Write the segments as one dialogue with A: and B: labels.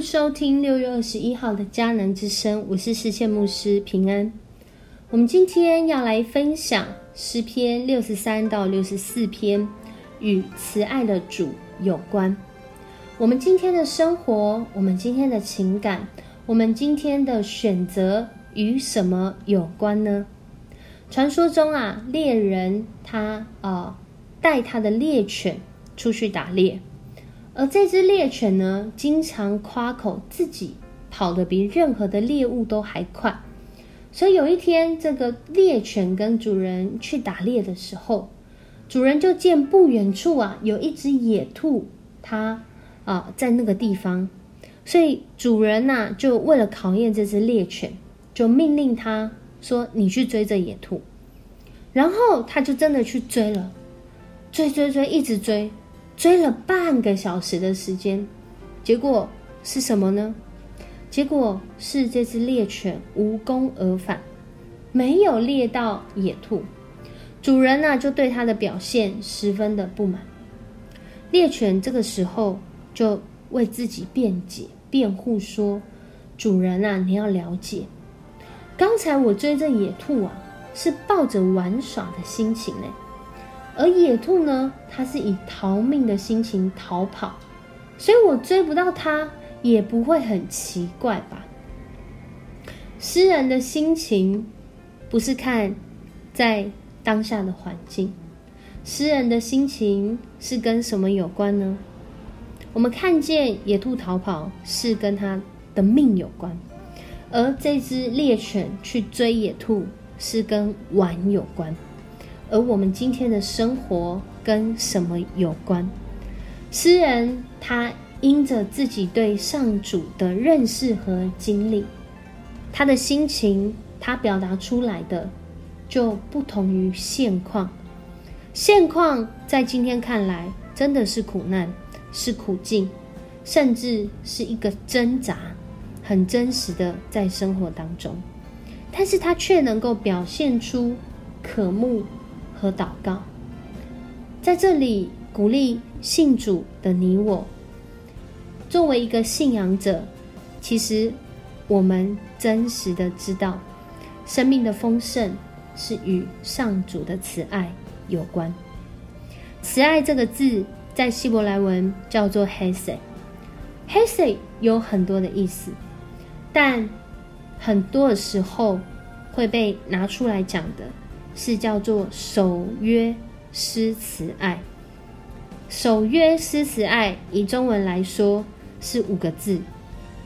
A: 收听六月二十一号的迦南之声，我是世界牧师平安。我们今天要来分享诗篇六十三到六十四篇，与慈爱的主有关。我们今天的生活，我们今天的情感，我们今天的选择与什么有关呢？传说中啊，猎人他呃带他的猎犬出去打猎。而这只猎犬呢，经常夸口自己跑得比任何的猎物都还快。所以有一天，这个猎犬跟主人去打猎的时候，主人就见不远处啊有一只野兔，它啊在那个地方。所以主人呐，就为了考验这只猎犬，就命令他说：“你去追这野兔。”然后他就真的去追了，追追追，一直追。追了半个小时的时间，结果是什么呢？结果是这只猎犬无功而返，没有猎到野兔。主人呢，就对它的表现十分的不满。猎犬这个时候就为自己辩解、辩护说：“主人啊，你要了解，刚才我追这野兔啊，是抱着玩耍的心情呢。”而野兔呢，它是以逃命的心情逃跑，所以我追不到它也不会很奇怪吧？诗人的心情不是看在当下的环境，诗人的心情是跟什么有关呢？我们看见野兔逃跑是跟他的命有关，而这只猎犬去追野兔是跟玩有关。而我们今天的生活跟什么有关？诗人他因着自己对上主的认识和经历，他的心情他表达出来的就不同于现况。现况在今天看来真的是苦难，是苦境，甚至是一个挣扎，很真实的在生活当中。但是他却能够表现出渴慕。和祷告，在这里鼓励信主的你我，作为一个信仰者，其实我们真实的知道，生命的丰盛是与上主的慈爱有关。慈爱这个字在希伯来文叫做 hesed，hesed 有很多的意思，但很多的时候会被拿出来讲的。是叫做守约施慈爱，守约施慈爱，以中文来说是五个字，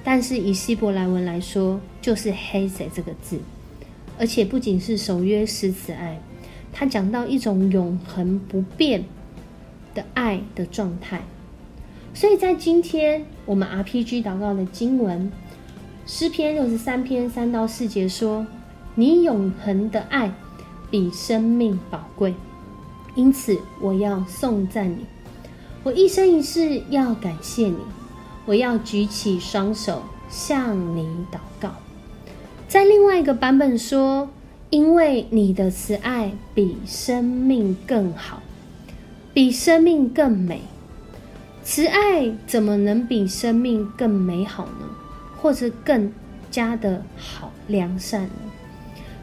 A: 但是以希伯来文来说就是黑色这个字，而且不仅是守约施慈爱，它讲到一种永恒不变的爱的状态。所以在今天我们 RPG 祷告的经文诗篇六十三篇三到四节说：“你永恒的爱。”比生命宝贵，因此我要颂赞你，我一生一世要感谢你，我要举起双手向你祷告。在另外一个版本说，因为你的慈爱比生命更好，比生命更美。慈爱怎么能比生命更美好呢？或者更加的好良善呢？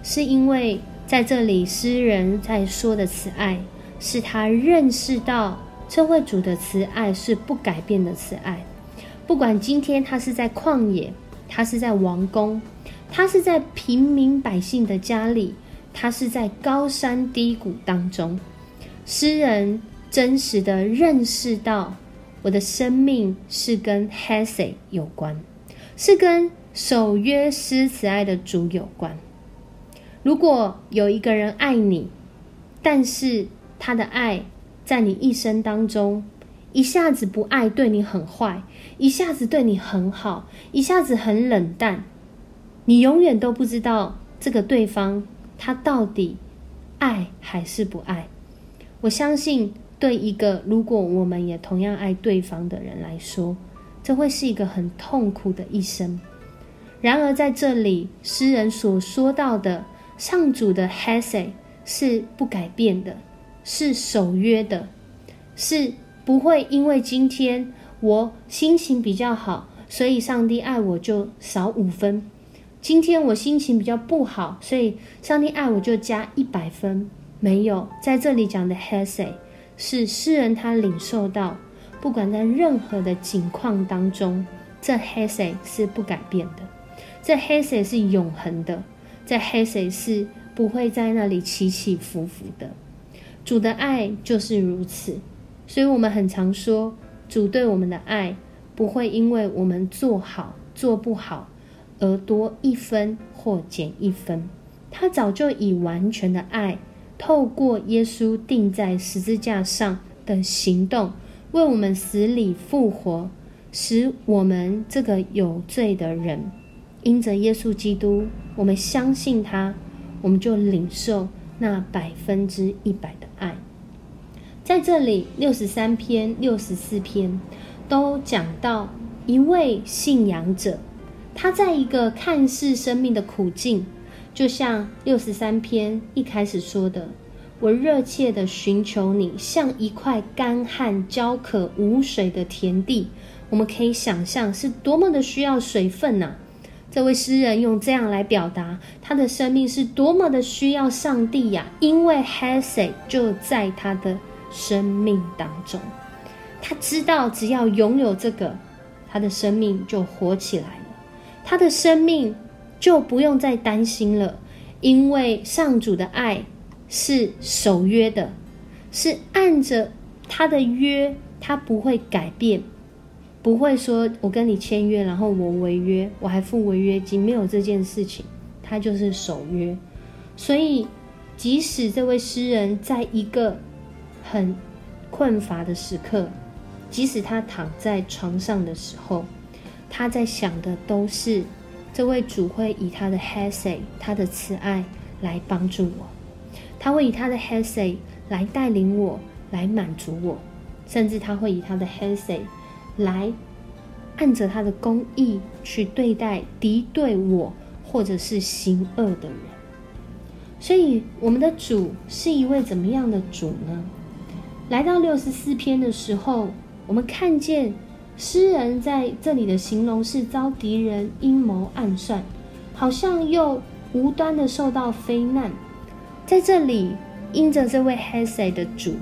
A: 是因为。在这里，诗人在说的慈爱，是他认识到这位主的慈爱是不改变的慈爱。不管今天他是在旷野，他是在王宫，他是在平民百姓的家里，他是在高山低谷当中，诗人真实的认识到，我的生命是跟 h e s e 有关，是跟守约施慈爱的主有关。如果有一个人爱你，但是他的爱在你一生当中一下子不爱，对你很坏；一下子对你很好，一下子很冷淡，你永远都不知道这个对方他到底爱还是不爱。我相信，对一个如果我们也同样爱对方的人来说，这会是一个很痛苦的一生。然而在这里，诗人所说到的。上主的 h e s e 是不改变的，是守约的，是不会因为今天我心情比较好，所以上帝爱我就少五分。今天我心情比较不好，所以上帝爱我就加一百分。没有，在这里讲的 h e s e 是诗人他领受到，不管在任何的境况当中，这 h e s e 是不改变的，这 h e s e 是永恒的，这 hesed 是不会在那里起起伏伏的。主的爱就是如此，所以我们很常说，主对我们的爱不会因为我们做好做不好而多一分或减一分，他早就以完全的爱。透过耶稣钉在十字架上的行动，为我们死里复活，使我们这个有罪的人，因着耶稣基督，我们相信他，我们就领受那百分之一百的爱。在这里，六十三篇、六十四篇都讲到一位信仰者，他在一个看似生命的苦境。就像六十三篇一开始说的，我热切的寻求你，像一块干旱、焦渴、无水的田地。我们可以想象是多么的需要水分呐！这位诗人用这样来表达他的生命是多么的需要上帝呀！因为 Hesed 就在他的生命当中，他知道只要拥有这个，他的生命就活起来了，他的生命。就不用再担心了，因为上主的爱是守约的，是按着他的约，他不会改变，不会说我跟你签约，然后我违约，我还付违约金，没有这件事情，他就是守约。所以，即使这位诗人在一个很困乏的时刻，即使他躺在床上的时候，他在想的都是。这位主会以他的 h e s e 他的慈爱来帮助我，他会以他的 h e s e 来带领我，来满足我，甚至他会以他的 h e s e 来按着他的公义去对待敌对我或者是行恶的人。所以，我们的主是一位怎么样的主呢？来到六十四篇的时候，我们看见。诗人在这里的形容是遭敌人阴谋暗算，好像又无端的受到非难。在这里，因着这位 h e s e 的主，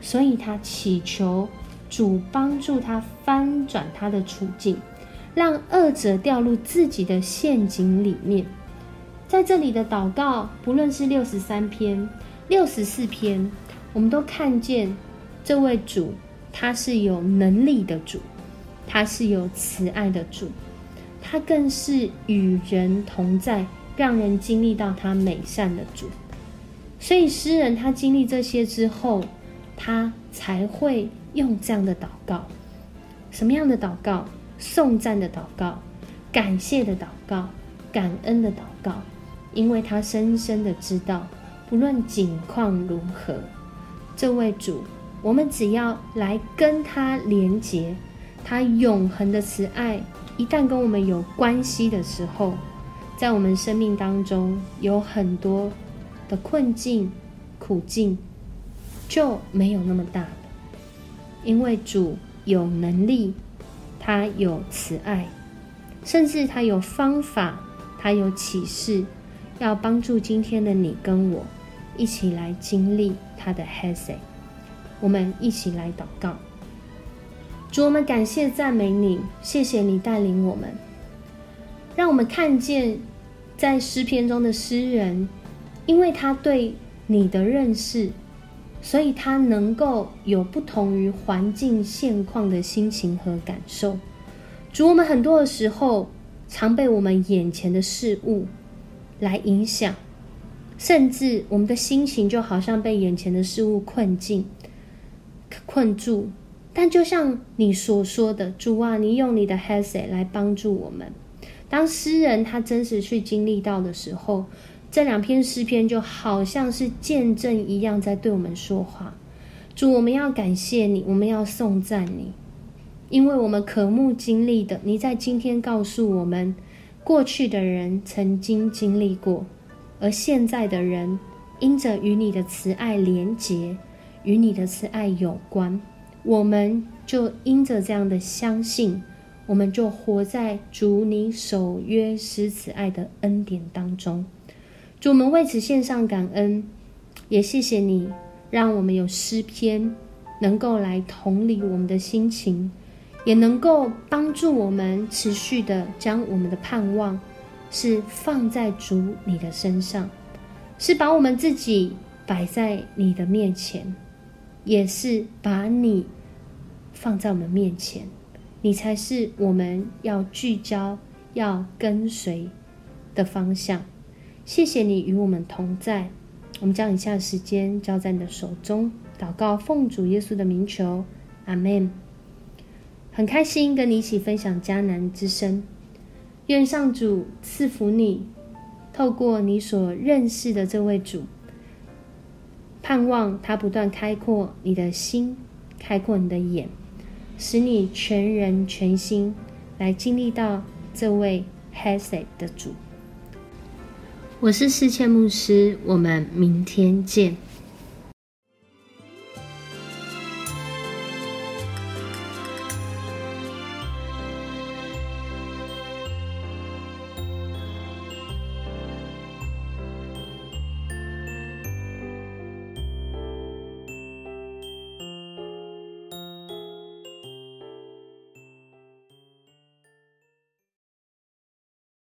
A: 所以他祈求主帮助他翻转他的处境，让恶者掉入自己的陷阱里面。在这里的祷告，不论是六十三篇、六十四篇，我们都看见这位主，他是有能力的主。他是有慈爱的主，他更是与人同在，让人经历到他美善的主。所以诗人他经历这些之后，他才会用这样的祷告。什么样的祷告？颂赞的祷告，感谢的祷告，感恩的祷告。因为他深深的知道，不论境况如何，这位主，我们只要来跟他连结。他永恒的慈爱，一旦跟我们有关系的时候，在我们生命当中有很多的困境、苦境就没有那么大了。因为主有能力，他有慈爱，甚至他有方法，他有启示，要帮助今天的你跟我一起来经历他的 h e s e 我们一起来祷告。主，我们感谢赞美你，谢谢你带领我们，让我们看见在诗篇中的诗人，因为他对你的认识，所以他能够有不同于环境现况的心情和感受。主，我们很多的时候常被我们眼前的事物来影响，甚至我们的心情就好像被眼前的事物困境困住。但就像你所说的，主啊，你用你的 Hesed 来帮助我们。当诗人他真实去经历到的时候，这两篇诗篇就好像是见证一样，在对我们说话。主，我们要感谢你，我们要颂赞你，因为我们渴慕经历的，你在今天告诉我们，过去的人曾经经历过，而现在的人因着与你的慈爱连结，与你的慈爱有关。我们就因着这样的相信，我们就活在主你守约施慈爱的恩典当中。主，我们为此献上感恩，也谢谢你，让我们有诗篇能够来同理我们的心情，也能够帮助我们持续的将我们的盼望是放在主你的身上，是把我们自己摆在你的面前，也是把你放在我们面前。你才是我们要聚焦、要跟随的方向。谢谢你与我们同在。我们将以下时间交在你的手中，祷告奉主耶稣的名求，阿门。很开心跟你一起分享迦南之声。愿上主赐福你，透过你所认识的这位主，盼望他不断开阔你的心，开阔你的眼。使你全人全心来经历到这位 Hesed 的主。我是世界牧师，我们明天见。